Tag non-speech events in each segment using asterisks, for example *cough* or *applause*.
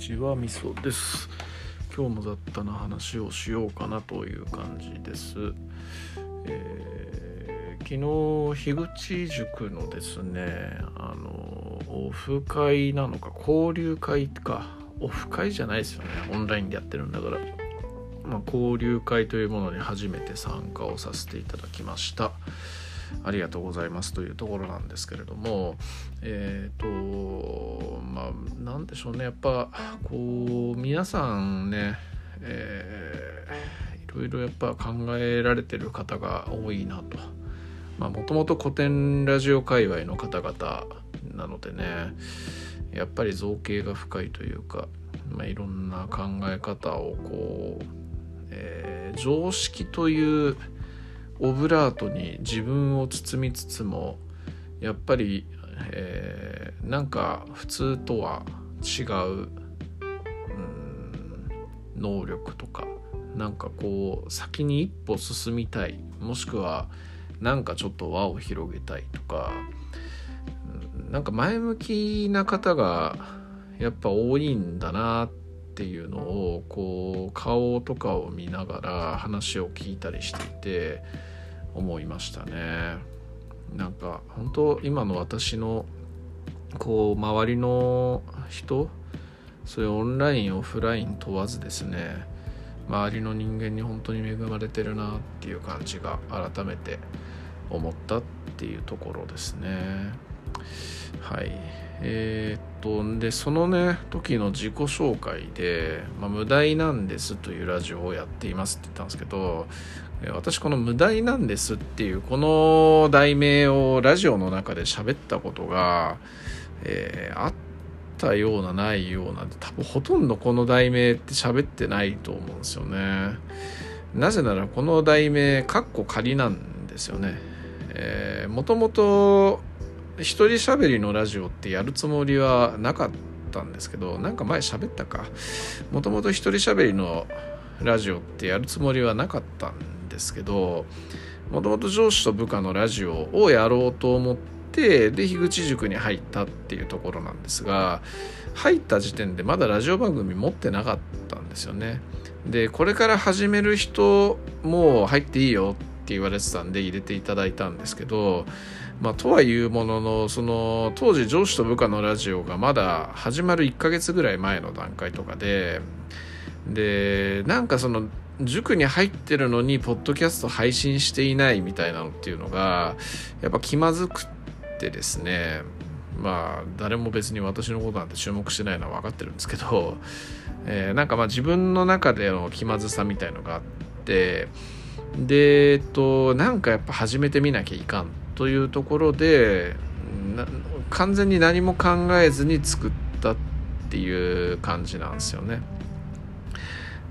ちはみそです。今日も雑多な話をしようかなという感じです、えー、昨日樋口塾のですねあのオフ会なのか交流会か。オフ会じゃないですよね。オンラインでやってるんだから。まあ、交流会というものに初めて参加をさせていただきました。ありがとうございますというところなんですけれどもえっ、ー、とまあ何でしょうねやっぱこう皆さんね、えー、いろいろやっぱ考えられてる方が多いなと。もともと古典ラジオ界隈の方々なのでねやっぱり造形が深いというか、まあ、いろんな考え方をこう、えー、常識というオブラートに自分を包みつつもやっぱり、えー、なんか普通とは違う、う、能力とかなんかこう先に一歩進みたいもしくはなんかちょっと輪を広げたいとかなんか前向きな方がやっぱ多いんだなっていうのをこう顔とかを見ながら話を聞いたりしていて思いましたね。なんか本当今の私のこう周りの人そういうオンラインオフライン問わずですね周りの人間に本当に恵まれてるなっていう感じが改めて思ったっていうところですね。はい。えー、っとでそのね時の自己紹介で「まあ、無題なんです」というラジオをやっていますって言ったんですけど私この「無題なんです」っていうこの題名をラジオの中で喋ったことが、えー、あったようなないような多分ほとんどこの題名って喋ってないと思うんですよね。なぜならこの題名カッコ仮なんですよね。えー、もともと一人喋りのラジオってやるつもりはなかったんですけどなんか前喋ったか。もともと一人喋りのラジオってやるつもりはなかったんですけどもともと上司と部下のラジオをやろうと思ってで樋口塾に入ったっていうところなんですが入った時点でまだラジオ番組持ってなかったんですよね。でこれから始める人も入っていいよって言われてたんで入れていただいたんですけどまあ、とはいうもののその当時上司と部下のラジオがまだ始まる1ヶ月ぐらい前の段階とかででなんかその塾に入ってるのにポッドキャスト配信していないみたいなのっていうのがやっぱ気まずくってですねまあ誰も別に私のことなんて注目してないのは分かってるんですけど、えー、なんかまあ自分の中での気まずさみたいのがあってでえっとなんかやっぱ始めてみなきゃいかんというところで完全に何も考えずに作ったっていう感じなんですよね。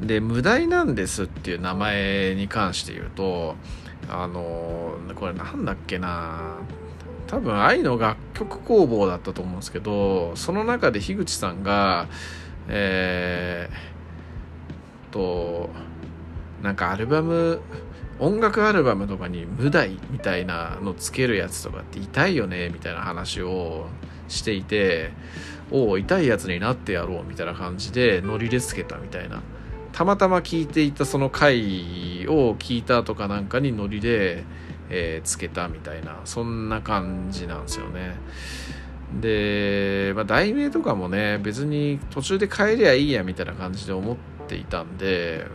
で「無題なんです」っていう名前に関して言うとあのこれなんだっけな。多分愛の楽曲工房だったと思うんですけどその中で樋口さんがえー、となんかアルバム音楽アルバムとかに無題みたいなのつけるやつとかって痛いよねみたいな話をしていておお痛いやつになってやろうみたいな感じでノリでつけたみたいな。たまたま聞いていたその回を聞いたとかなんかにノリで、えー、つけたみたいなそんな感じなんですよね。で、まあ、題名とかもね別に途中で変えりゃいいやみたいな感じで思っていたんで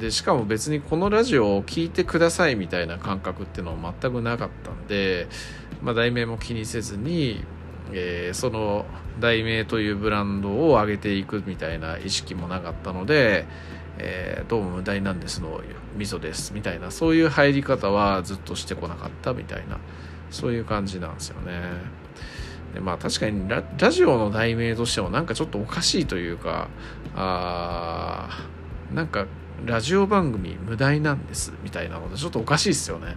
でしかも別にこのラジオを聴いてくださいみたいな感覚っていうのは全くなかったんで、まあ、題名も気にせずに、えー、その題名というブランドを上げていくみたいな意識もなかったので、えー、どうも無題なんですの味噌ですみたいなそういう入り方はずっとしてこなかったみたいなそういう感じなんですよね。でまあ確かにラジオの題名としてもなんかちょっとおかしいというかあなんかラジオ番組無題なんですみたいなのでちょっとおかしいっすよね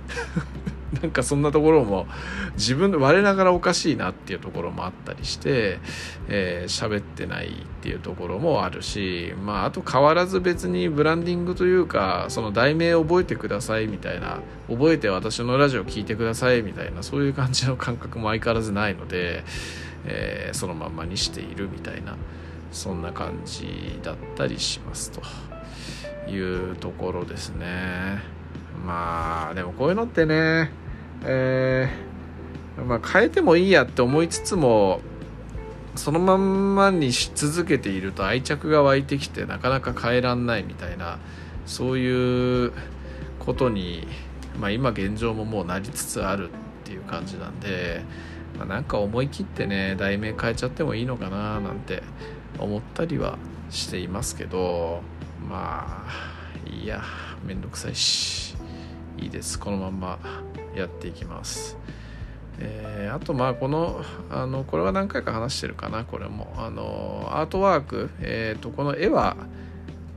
*laughs* なんかそんなところも自分で我ながらおかしいなっていうところもあったりして喋、えー、ってないっていうところもあるしまああと変わらず別にブランディングというかその題名覚えてくださいみたいな覚えて私のラジオ聞いてくださいみたいなそういう感じの感覚も相変わらずないので、えー、そのまんまにしているみたいなそんな感じだったりしますと。いうところですね。まあでもこういうのってねえー、まあ、変えてもいいやって思いつつもそのまんまにし続けていると愛着が湧いてきてなかなか変えらんないみたいなそういうことに、まあ、今現状ももうなりつつあるっていう感じなんで、まあ、なんか思い切ってね題名変えちゃってもいいのかななんて思ったりはしていますけどまあいやめんどくさいしいいです。このまんま。やっていきます。えー、あとまあこのあのこれは何回か話してるかなこれもあのアートワーク、えーと、この絵は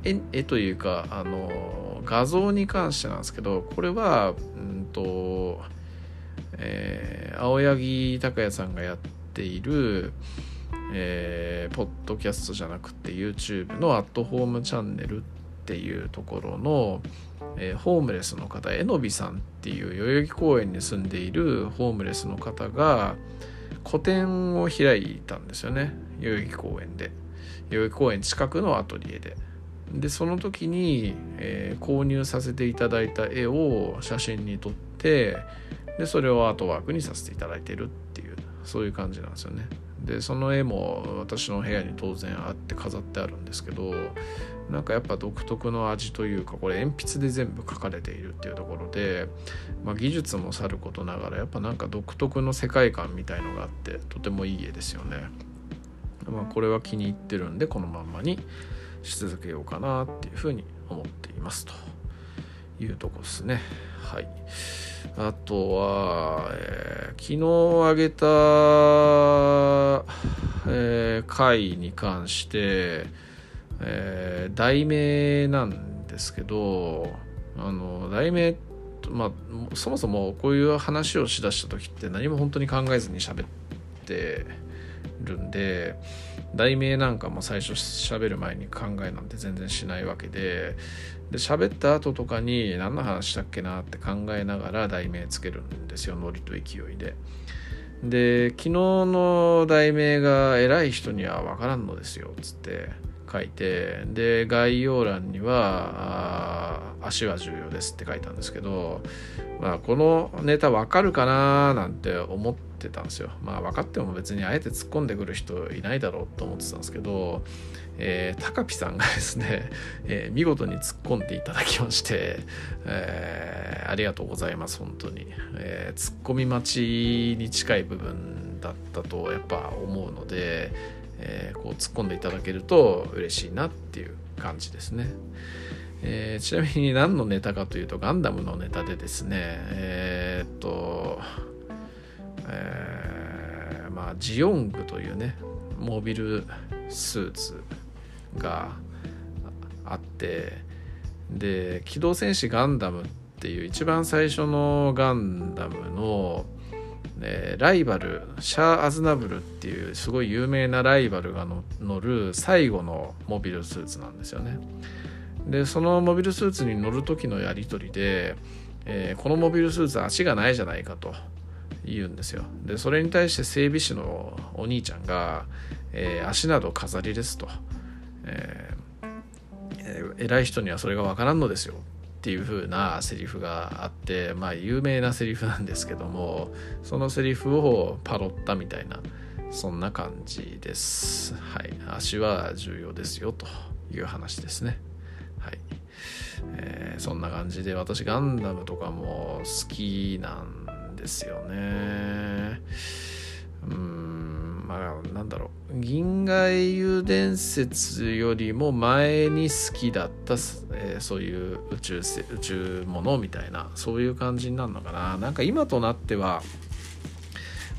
絵絵というかあの画像に関してなんですけどこれはうんと、えー、青柳拓也さんがやっているえー、ポッドキャストじゃなくて YouTube のアットホームチャンネルっていうところの、えー、ホームレスの方えのびさんっていう代々木公園に住んでいるホームレスの方が個展を開いたんですよね。代々木公園で。代々木公園近くのアトリエで。でその時に、えー、購入させていただいた絵を写真に撮ってでそれをアートワークにさせていただいてるっていうそういう感じなんですよね。でその絵も私の部屋に当然あって飾ってあるんですけどなんかやっぱ独特の味というかこれ鉛筆で全部描かれているっていうところで、まあ、技術もさることながらやっぱなんか独特の世界観みたいのがあってとてもいい絵ですよね。まあ、これは気に入ってるんでこのまんまにし続けようかなっていうふうに思っていますというとこですね。はい。あとは、えー、昨日あげた、えー、回に関して、えー、題名なんですけどあの題名まあそもそもこういう話をしだした時って何も本当に考えずに喋ってるんで題名なんかも最初喋る前に考えなんて全然しないわけでで喋った後とかに何の話したっけなって考えながら題名つけるんですよノリと勢いで。で昨日の題名が偉い人には分からんのですよっつって書いてで概要欄には「足は重要です」って書いたんですけど、まあ、このネタわかるかななんて思ってってたんですよ。まあ分かっても別にあえて突っ込んでくる人いないだろうと思ってたんですけど、えー、高ピさんがですね、*laughs* えー、見事に突っ込んでいただきまして、えー、ありがとうございます本当に、えー、突っ込み待ちに近い部分だったとやっぱ思うのでえー、こう突っ込んでいただけると嬉しいなっていう感じですね。えー、ちなみに何のネタかというとガンダムのネタでですねえー、っと、えー、まあジオングというねモビルスーツがあってで「機動戦士ガンダム」っていう一番最初のガンダムのえー、ライバルシャア・アズナブルっていうすごい有名なライバルが乗る最後のモビルスーツなんですよね。でそのモビルスーツに乗る時のやり取りで、えー、このモビルスーツ足がないじゃないかと言うんですよ。でそれに対して整備士のお兄ちゃんが、えー、足など飾りですと、えー、偉い人にはそれがわからんのですよっていう風なセリフがあってまあ有名なセリフなんですけどもそのセリフをパロったみたいなそんな感じです。はい、足は重要ですよという話ですね。はい、えー、そんな感じで私ガンダムとかも好きなんですよね。うんまあなんだろう銀河英雄伝説よりも前に好きだった、えー、そういう宇宙宇宙ものみたいなそういう感じになるのかななんか今となっては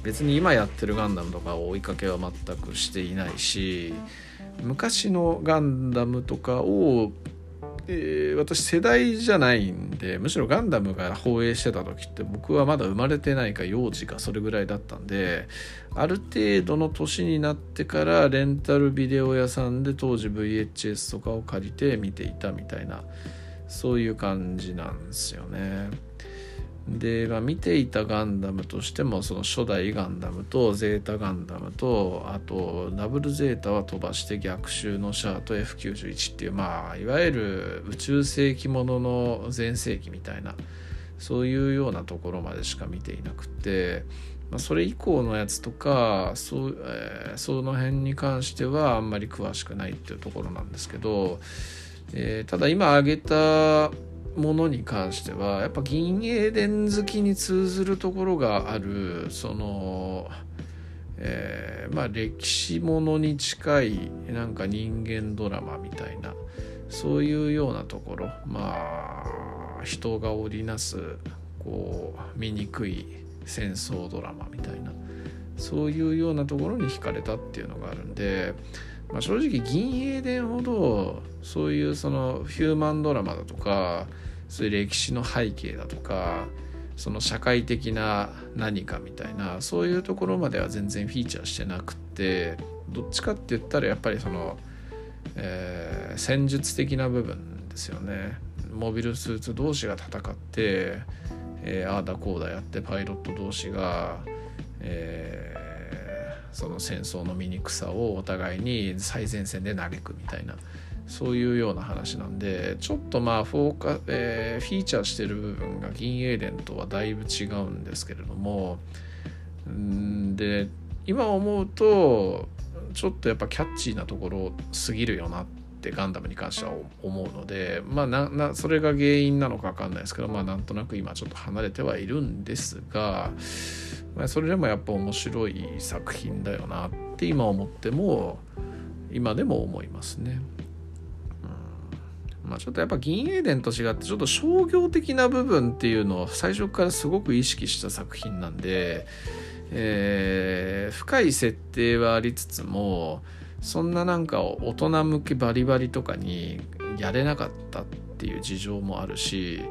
別に今やってるガンダムとか追いかけは全くしていないし昔のガンダムとかをえー、私世代じゃないんでむしろガンダムが放映してた時って僕はまだ生まれてないか幼児かそれぐらいだったんである程度の年になってからレンタルビデオ屋さんで当時 VHS とかを借りて見ていたみたいなそういう感じなんですよね。で、まあ、見ていたガンダムとしてもその初代ガンダムとゼータガンダムとあとダブルゼータは飛ばして逆襲のシャアと F91 っていうまあいわゆる宇宙世紀ものの全盛期みたいなそういうようなところまでしか見ていなくて、まあ、それ以降のやつとかそ、えー、その辺に関してはあんまり詳しくないっていうところなんですけど、えー、ただ今挙げたものに関してはやっぱ銀英伝好きに通ずるところがあるその、えー、まあ歴史ものに近いなんか人間ドラマみたいなそういうようなところまあ人が織りなすこう醜い戦争ドラマみたいなそういうようなところに惹かれたっていうのがあるんで、まあ、正直銀英伝ほどそういうそのヒューマンドラマだとかそういう歴史の背景だとかその社会的な何かみたいなそういうところまでは全然フィーチャーしてなくってどっちかって言ったらやっぱりその、えー、戦術的な部分ですよね。モビルスーツ同士が戦って、えー、ああだこうだやってパイロット同士が、えー、その戦争の醜さをお互いに最前線で嘆くみたいなそういうような話なんでちょっとまあフォーカ、えー、フィーチャーしてる部分が銀英伝とはだいぶ違うんですけれどもんで今思うとちょっとやっぱキャッチーなところすぎるよなってガンダムに関しては思うのでまあななそれが原因なのか分かんないですけどまあなんとなく今ちょっと離れてはいるんですが、まあ、それでもやっぱ面白い作品だよなって今思っても今でも思いますね。まあ、ちょっとやっぱ銀英伝と違ってちょっと商業的な部分っていうのを最初からすごく意識した作品なんで、えー、深い設定はありつつもそんななんか大人向けバリバリとかにやれなかったっていう事情もあるし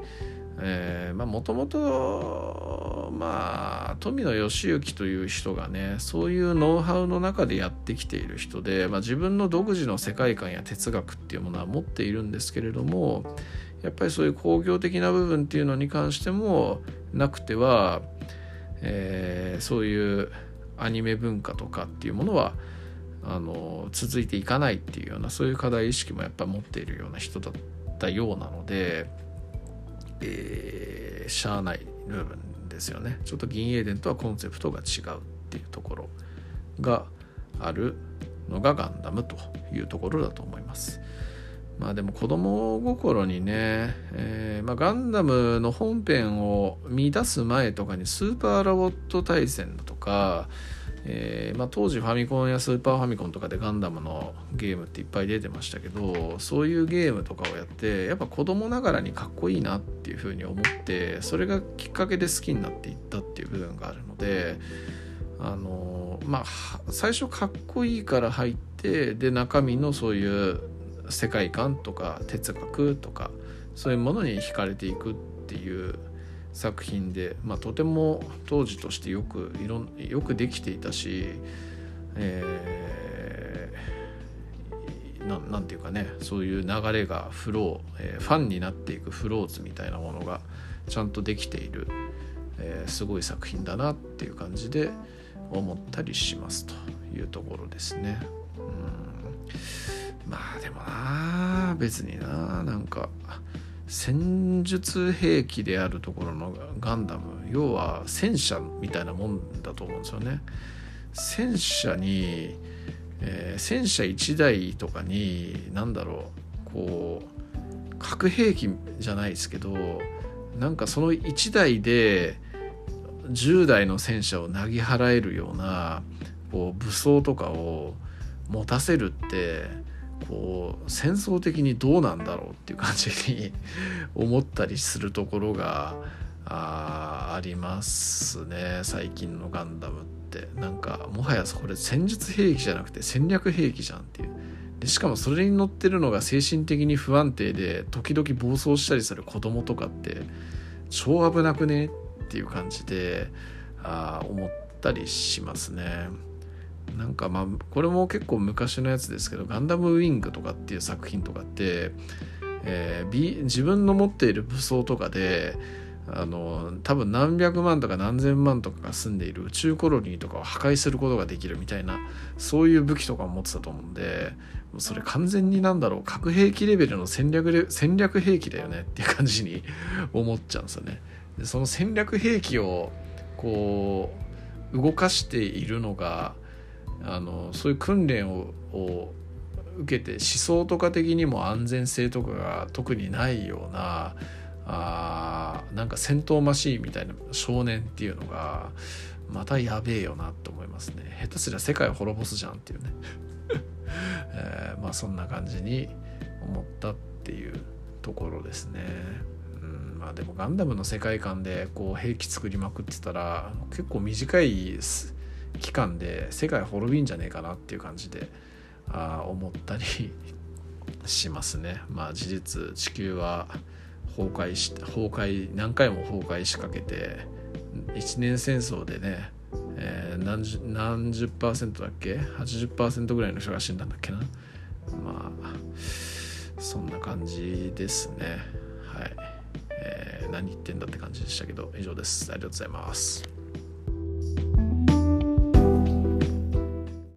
えー、まあもともとまあ富野義行という人がねそういうノウハウの中でやってきている人で、まあ、自分の独自の世界観や哲学っていうものは持っているんですけれどもやっぱりそういう工業的な部分っていうのに関してもなくては、えー、そういうアニメ文化とかっていうものはあの続いていかないっていうようなそういう課題意識もやっぱ持っているような人だったようなので。えー、しゃあない部分ですよねちょっと銀英伝とはコンセプトが違うっていうところがあるのがガンダムというところだと思いますまあでも子供心にね、えーまあ、ガンダムの本編を見出す前とかにスーパーロボット対戦だとかえーまあ、当時ファミコンやスーパーファミコンとかでガンダムのゲームっていっぱい出てましたけどそういうゲームとかをやってやっぱ子供ながらにかっこいいなっていうふうに思ってそれがきっかけで好きになっていったっていう部分があるのであのまあ最初かっこいいから入ってで中身のそういう世界観とか哲学とかそういうものに惹かれていくっていう作品で、まあ、とても当時としてよくいろよくできていたし、えー、ななんていうかねそういう流れがフロー、えー、ファンになっていくフローズみたいなものがちゃんとできている、えー、すごい作品だなっていう感じで思ったりしますというところですね。うんまあでもな別にななんか戦術兵器であるところのガンダム要は戦車みたいなもんだと思うんですよね。戦車に、えー、戦車1台とかに何だろうこう核兵器じゃないですけどなんかその1台で10台の戦車をなぎ払えるようなこう武装とかを持たせるってこう戦争的にどうなんだろうっていう感じに思ったりするところがあありますね。最近のガンダムって。なんかもはやこれ戦術兵器じゃなくて戦略兵器じゃんっていう。でしかもそれに乗ってるのが精神的に不安定で時々暴走したりする子供とかって超危なくねっていう感じであ思ったりしますね。なんかまあこれも結構昔のやつですけど「ガンダムウィング」とかっていう作品とかって、えー、自分の持っている武装とかであの多分何百万とか何千万とかが住んでいる宇宙コロニーとかを破壊することができるみたいなそういう武器とかを持ってたと思うんでそれ完全になんだろう核兵器レベルの戦略戦略兵器だよねっていう感じに *laughs* 思っちゃうんですよね。でその戦略兵器をこう動かしているのがあのそういう訓練をを受けて思想とか的にも安全性とかが特にないようなあなんか戦闘マシーンみたいな少年っていうのがまたやべえよなって思いますね。下手すりゃ世界を滅ぼすじゃんっていうね、*laughs* えー、まあそんな感じに思ったっていうところですね。うんまあでもガンダムの世界観でこう兵器作りまくってたら結構短い期間で世界滅びんじゃねえかなっていう感じであ思ったり *laughs* しますね。まあ事実地球は崩壊して崩壊何回も崩壊しかけて一年戦争でね、えー、何十何十パーセントだっけ？80%ぐらいの人が死んだんだっけな？まあそんな感じですね。はい、えー、何言ってんだって感じでしたけど以上です。ありがとうございます。